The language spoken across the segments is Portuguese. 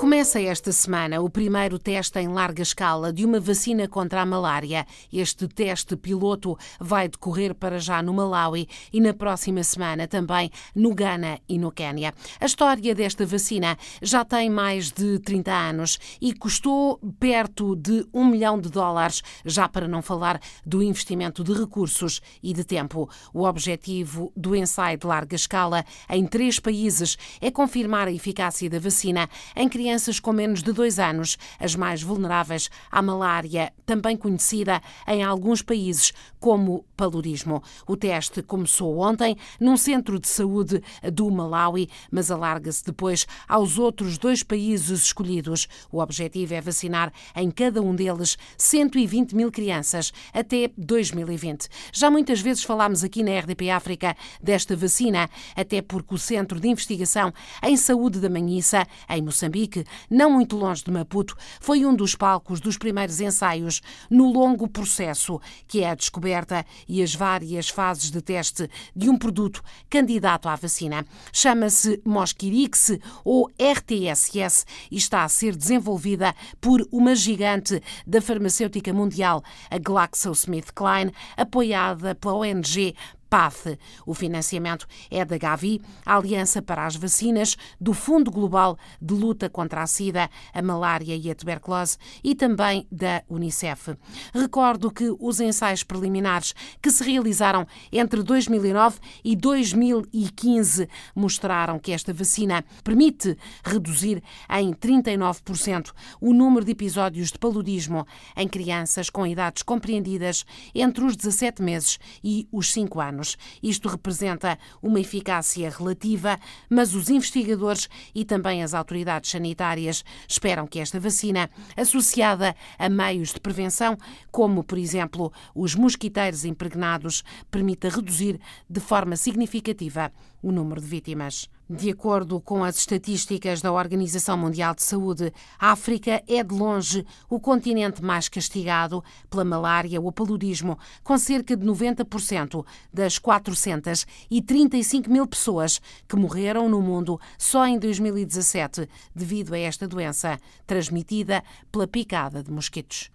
Começa esta semana o primeiro teste em larga escala de uma vacina contra a malária. Este teste piloto vai decorrer para já no Malawi e na próxima semana também no Ghana e no Quênia. A história desta vacina já tem mais de 30 anos e custou perto de um milhão de dólares, já para não falar do investimento de recursos e de tempo. O objetivo do ensaio de larga escala em três países é confirmar a eficácia da vacina em crianças crianças com menos de dois anos, as mais vulneráveis à malária, também conhecida em alguns países como paludismo. O teste começou ontem num centro de saúde do Malawi, mas alarga-se depois aos outros dois países escolhidos. O objetivo é vacinar em cada um deles 120 mil crianças até 2020. Já muitas vezes falámos aqui na RDP África desta vacina, até porque o Centro de Investigação em Saúde da Manhissa, em Moçambique, não muito longe de Maputo, foi um dos palcos dos primeiros ensaios no longo processo, que é a descoberta e as várias fases de teste de um produto candidato à vacina. Chama-se Mosquirix ou RTSS e está a ser desenvolvida por uma gigante da farmacêutica mundial, a GlaxoSmithKline, apoiada pela ONG PATH. O financiamento é da Gavi, a Aliança para as Vacinas, do Fundo Global de Luta contra a SIDA, a Malária e a Tuberculose e também da Unicef. Recordo que os ensaios preliminares que se realizaram entre 2009 e 2015 mostraram que esta vacina permite reduzir em 39% o número de episódios de paludismo em crianças com idades compreendidas entre os 17 meses e os 5 anos anos. Isto representa uma eficácia relativa, mas os investigadores e também as autoridades sanitárias esperam que esta vacina, associada a meios de prevenção, como, por exemplo, os mosquiteiros impregnados, permita reduzir de forma significativa o número de vítimas. De acordo com as estatísticas da Organização Mundial de Saúde, a África é de longe o continente mais castigado pela malária ou paludismo, com cerca de 90% das 435 mil pessoas que morreram no mundo só em 2017 devido a esta doença transmitida pela picada de mosquitos.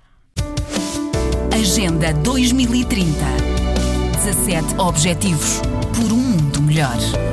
Agenda 2030 17 Objetivos por um mundo melhor.